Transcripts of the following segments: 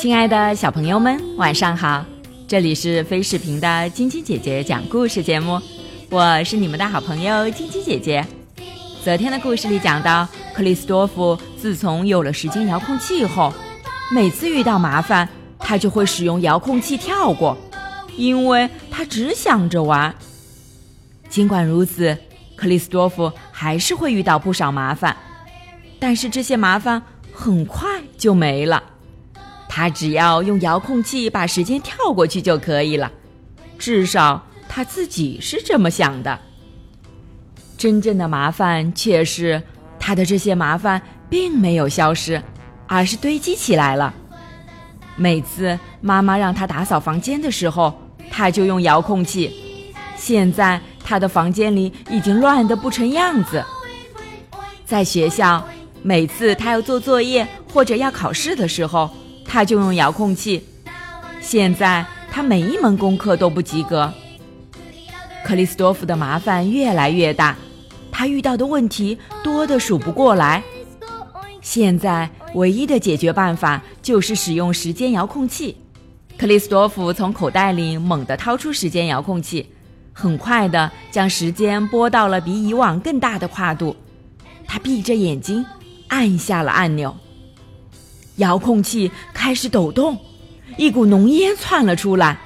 亲爱的小朋友们，晚上好！这里是飞视频的晶晶姐姐讲故事节目，我是你们的好朋友晶晶姐姐。昨天的故事里讲到，克里斯多夫自从有了时间遥控器后，每次遇到麻烦，他就会使用遥控器跳过，因为他只想着玩。尽管如此，克里斯多夫还是会遇到不少麻烦，但是这些麻烦很快就没了。他只要用遥控器把时间跳过去就可以了，至少他自己是这么想的。真正的麻烦却是，他的这些麻烦并没有消失，而是堆积起来了。每次妈妈让他打扫房间的时候，他就用遥控器。现在他的房间里已经乱得不成样子。在学校，每次他要做作业或者要考试的时候，他就用遥控器。现在他每一门功课都不及格。克里斯多夫的麻烦越来越大，他遇到的问题多得数不过来。现在唯一的解决办法就是使用时间遥控器。克里斯多夫从口袋里猛地掏出时间遥控器，很快地将时间拨到了比以往更大的跨度。他闭着眼睛，按下了按钮。遥控器开始抖动，一股浓烟窜了出来。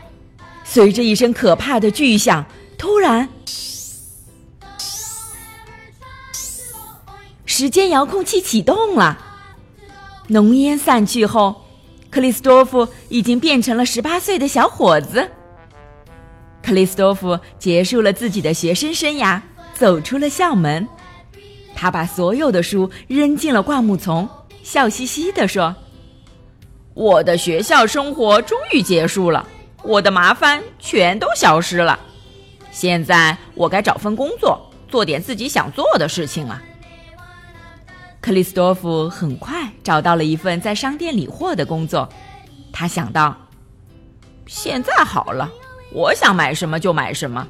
随着一声可怕的巨响，突然，时间遥控器启动了。浓烟散去后，克里斯多夫已经变成了十八岁的小伙子。克里斯多夫结束了自己的学生生涯，走出了校门。他把所有的书扔进了灌木丛，笑嘻嘻地说。我的学校生活终于结束了，我的麻烦全都消失了。现在我该找份工作，做点自己想做的事情了。克里斯多夫很快找到了一份在商店理货的工作，他想到：现在好了，我想买什么就买什么。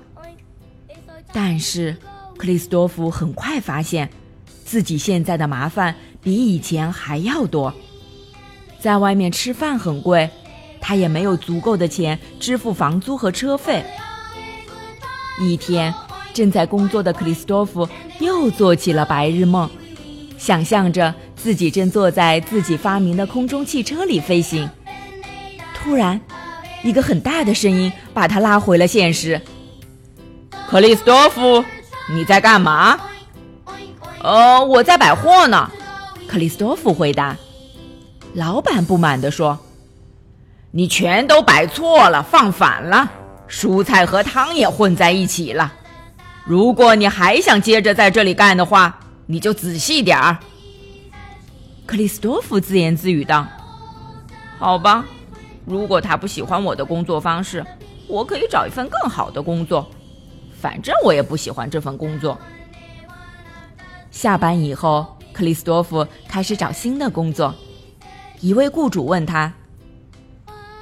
但是，克里斯多夫很快发现，自己现在的麻烦比以前还要多。在外面吃饭很贵，他也没有足够的钱支付房租和车费。一天，正在工作的克里斯多夫又做起了白日梦，想象着自己正坐在自己发明的空中汽车里飞行。突然，一个很大的声音把他拉回了现实。克里斯多夫，你在干嘛？呃，我在百货呢。克里斯多夫回答。老板不满地说：“你全都摆错了，放反了，蔬菜和汤也混在一起了。如果你还想接着在这里干的话，你就仔细点儿。”克里斯多夫自言自语道：“好吧，如果他不喜欢我的工作方式，我可以找一份更好的工作。反正我也不喜欢这份工作。”下班以后，克里斯多夫开始找新的工作。一位雇主问他：“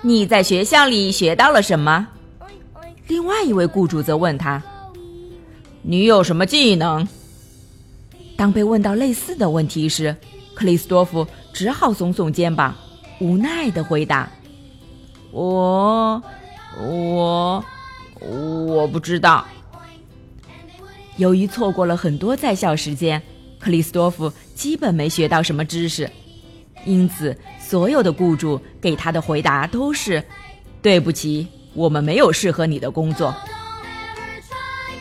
你在学校里学到了什么？”另外一位雇主则问他：“你有什么技能？”当被问到类似的问题时，克里斯多夫只好耸耸肩膀，无奈的回答：“我，我，我不知道。”由于错过了很多在校时间，克里斯多夫基本没学到什么知识。因此，所有的雇主给他的回答都是：“对不起，我们没有适合你的工作。”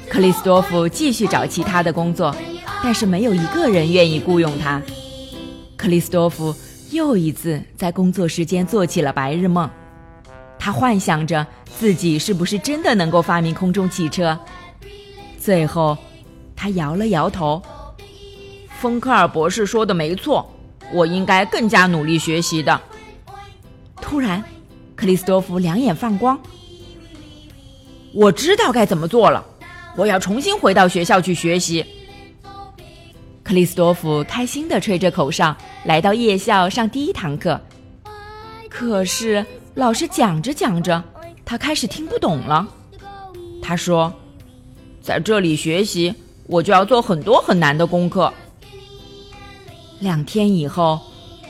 克里斯多夫继续找其他的工作，但是没有一个人愿意雇佣他。克里斯多夫又一次在工作时间做起了白日梦，他幻想着自己是不是真的能够发明空中汽车。最后，他摇了摇头：“芬克尔博士说的没错。”我应该更加努力学习的。突然，克里斯多夫两眼放光。我知道该怎么做了，我要重新回到学校去学习。克里斯多夫开心地吹着口哨，来到夜校上第一堂课。可是，老师讲着讲着，他开始听不懂了。他说：“在这里学习，我就要做很多很难的功课。”两天以后，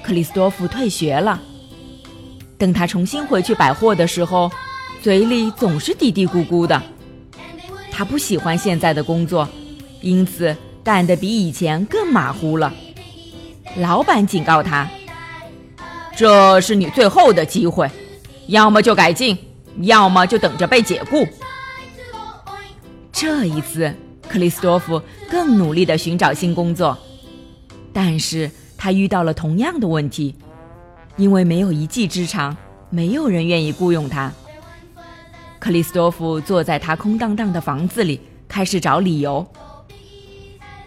克里斯多夫退学了。等他重新回去百货的时候，嘴里总是嘀嘀咕咕的。他不喜欢现在的工作，因此干得比以前更马虎了。老板警告他：“这是你最后的机会，要么就改进，要么就等着被解雇。”这一次，克里斯多夫更努力地寻找新工作，但是他遇到了同样的问题。因为没有一技之长，没有人愿意雇佣他。克里斯多夫坐在他空荡荡的房子里，开始找理由。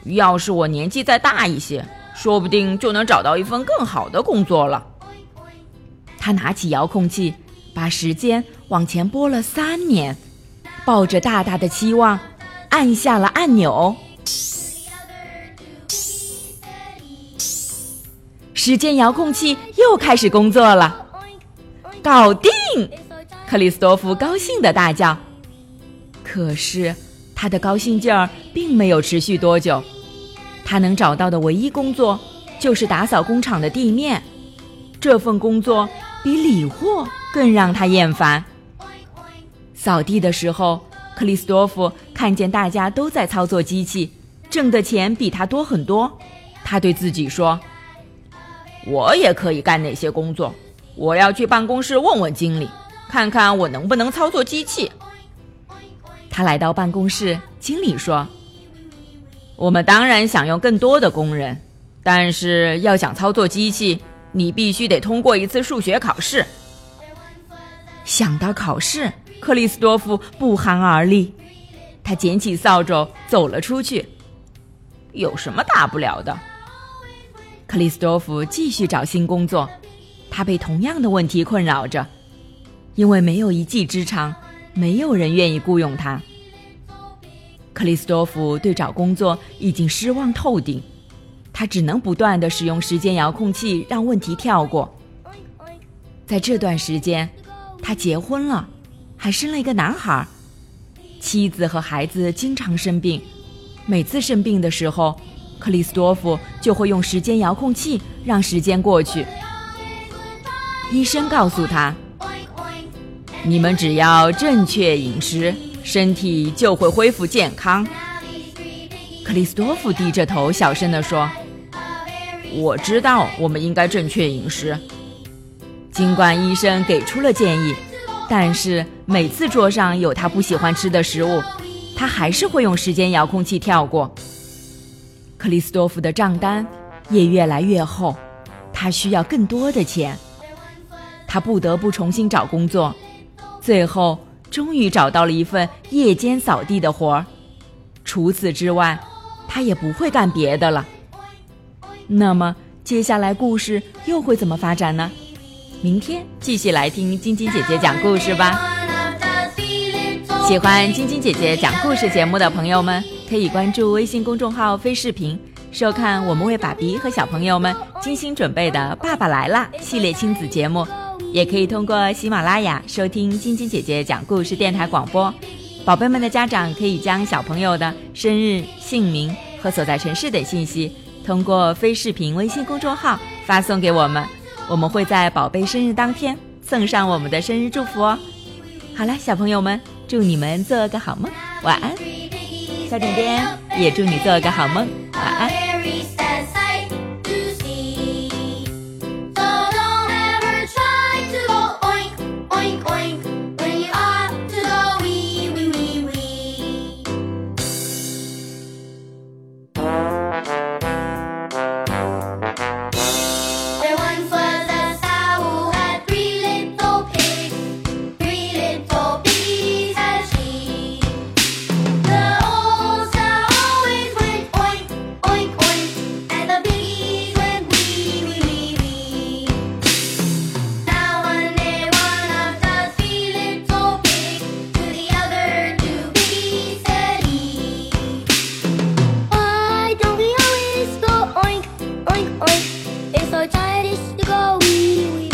要是我年纪再大一些，说不定就能找到一份更好的工作了。他拿起遥控器，把时间往前拨了三年，抱着大大的期望，按下了按钮。时间遥控器又开始工作了，搞定！克里斯多夫高兴的大叫。可是，他的高兴劲儿并没有持续多久。他能找到的唯一工作就是打扫工厂的地面，这份工作比理货更让他厌烦。扫地的时候，克里斯多夫看见大家都在操作机器，挣的钱比他多很多。他对自己说。我也可以干那些工作。我要去办公室问问经理，看看我能不能操作机器。他来到办公室，经理说：“我们当然想用更多的工人，但是要想操作机器，你必须得通过一次数学考试。”想到考试，克里斯多夫不寒而栗。他捡起扫帚走了出去。有什么大不了的？克里斯多夫继续找新工作，他被同样的问题困扰着，因为没有一技之长，没有人愿意雇佣他。克里斯多夫对找工作已经失望透顶，他只能不断的使用时间遥控器让问题跳过。在这段时间，他结婚了，还生了一个男孩，妻子和孩子经常生病，每次生病的时候。克里斯多夫就会用时间遥控器让时间过去。医生告诉他：“你们只要正确饮食，身体就会恢复健康。”克里斯多夫低着头，小声地说：“我知道，我们应该正确饮食。”尽管医生给出了建议，但是每次桌上有他不喜欢吃的食物，他还是会用时间遥控器跳过。克里斯多夫的账单也越来越厚，他需要更多的钱。他不得不重新找工作，最后终于找到了一份夜间扫地的活儿。除此之外，他也不会干别的了。那么接下来故事又会怎么发展呢？明天继续来听晶晶姐姐讲故事吧。喜欢晶晶姐姐讲故事节目的朋友们。可以关注微信公众号“飞视频”，收看我们为爸比和小朋友们精心准备的《爸爸来啦》系列亲子节目。也可以通过喜马拉雅收听晶晶姐姐讲故事电台广播。宝贝们的家长可以将小朋友的生日、姓名和所在城市等信息，通过飞视频微信公众号发送给我们，我们会在宝贝生日当天送上我们的生日祝福哦。好了，小朋友们，祝你们做个好梦，晚安。小点点也祝你做个好梦。It's our time to go wee wee.